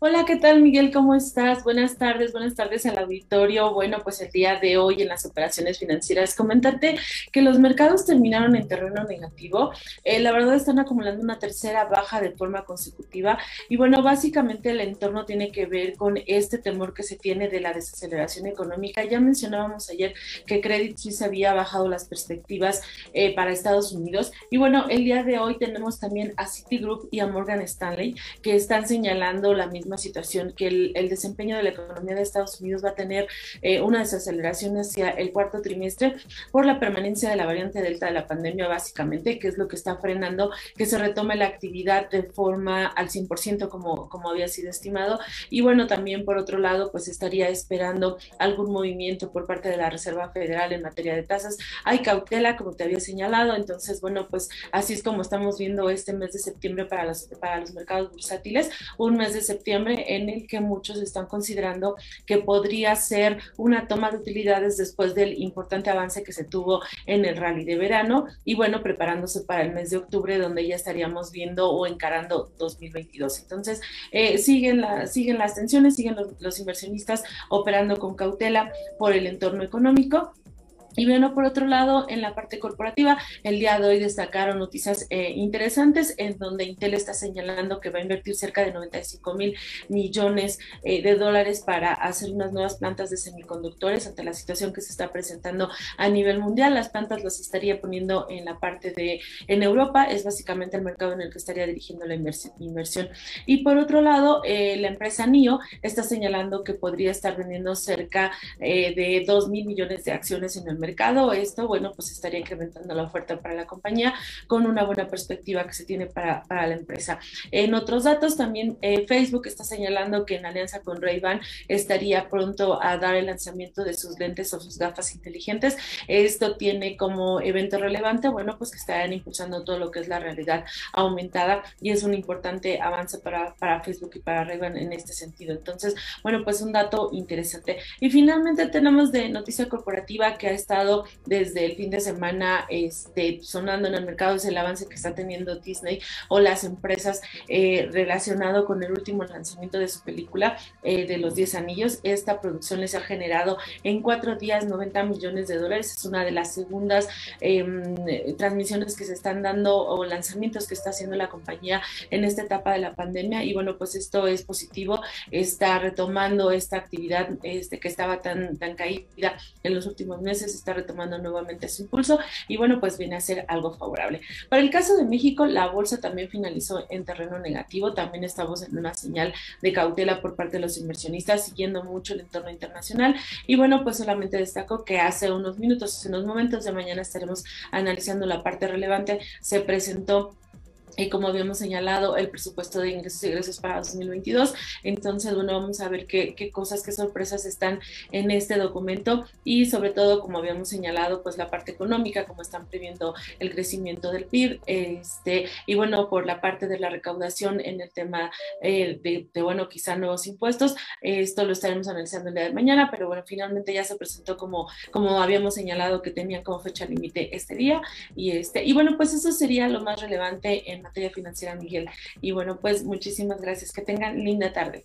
Hola, ¿qué tal Miguel? ¿Cómo estás? Buenas tardes, buenas tardes al auditorio. Bueno, pues el día de hoy en las operaciones financieras, comentarte que los mercados terminaron en terreno negativo. Eh, la verdad están acumulando una tercera baja de forma consecutiva y bueno, básicamente el entorno tiene que ver con este temor que se tiene de la desaceleración económica. Ya mencionábamos ayer que Credit Suisse había bajado las perspectivas eh, para Estados Unidos y bueno, el día de hoy tenemos también a Citigroup y a Morgan Stanley que están señalando la misma situación, que el, desempeño de la economía de Estados Unidos va a tener eh, una desaceleración hacia el cuarto trimestre por la permanencia de la variante Delta de la pandemia, básicamente, que es lo que está frenando que se retome la actividad de forma al 100% como, como había sido estimado. Y bueno, también por otro lado, pues estaría esperando algún movimiento por parte de la Reserva Federal en materia de tasas. Hay cautela, como te había señalado, entonces, bueno, pues así es como estamos viendo este mes de septiembre para los, para los mercados bursátiles, un mes de septiembre en el que muchos están considerando que podría ser una toma de utilidades después del importante avance que se tuvo en el rally de verano y bueno, preparándose para el mes de octubre donde ya estaríamos viendo o encarando 2022. Entonces, eh, siguen, la, siguen las tensiones, siguen los inversionistas operando con cautela por el entorno económico y bueno, por otro lado, en la parte corporativa, el día de hoy destacaron noticias eh, interesantes en donde Intel está señalando que va a invertir cerca de 95 mil millones eh, de dólares para hacer unas nuevas plantas de semiconductores ante la situación que se está presentando a nivel mundial. Las plantas las estaría poniendo en la parte de, en Europa, es básicamente el mercado en el que estaría dirigiendo la inversión. Y por otro lado, eh, la empresa NIO está señalando que podría estar vendiendo cerca de 2 mil millones de acciones en el mercado mercado. Esto, bueno, pues estaría incrementando la oferta para la compañía con una buena perspectiva que se tiene para, para la empresa. En otros datos, también eh, Facebook está señalando que en alianza con Ray-Ban estaría pronto a dar el lanzamiento de sus lentes o sus gafas inteligentes. Esto tiene como evento relevante, bueno, pues que estarán impulsando todo lo que es la realidad aumentada y es un importante avance para, para Facebook y para Ray-Ban en este sentido. Entonces, bueno, pues un dato interesante. Y finalmente tenemos de noticia corporativa que ha estado desde el fin de semana este, sonando en el mercado es el avance que está teniendo Disney o las empresas eh, relacionado con el último lanzamiento de su película eh, de los 10 anillos. Esta producción les ha generado en cuatro días 90 millones de dólares. Es una de las segundas em, transmisiones que se están dando o lanzamientos que está haciendo la compañía en esta etapa de la pandemia. Y bueno, pues esto es positivo. Está retomando esta actividad este, que estaba tan, tan caída en los últimos meses está retomando nuevamente su impulso y bueno, pues viene a ser algo favorable. Para el caso de México, la bolsa también finalizó en terreno negativo, también estamos en una señal de cautela por parte de los inversionistas, siguiendo mucho el entorno internacional. Y bueno, pues solamente destaco que hace unos minutos, en unos momentos de mañana estaremos analizando la parte relevante, se presentó y como habíamos señalado, el presupuesto de ingresos y egresos para 2022. Entonces, bueno, vamos a ver qué, qué, cosas, qué sorpresas están en este documento y sobre todo, como habíamos señalado, pues la parte económica, como están previendo el crecimiento del PIB, este, y bueno, por la parte de la recaudación en el tema eh, de, bueno, quizá nuevos impuestos, esto lo estaremos analizando el día de mañana, pero bueno, finalmente ya se presentó como, como habíamos señalado que tenía como fecha límite este día y este, y bueno, pues eso sería lo más relevante en financiera, Miguel. Y bueno, pues muchísimas gracias. Que tengan linda tarde.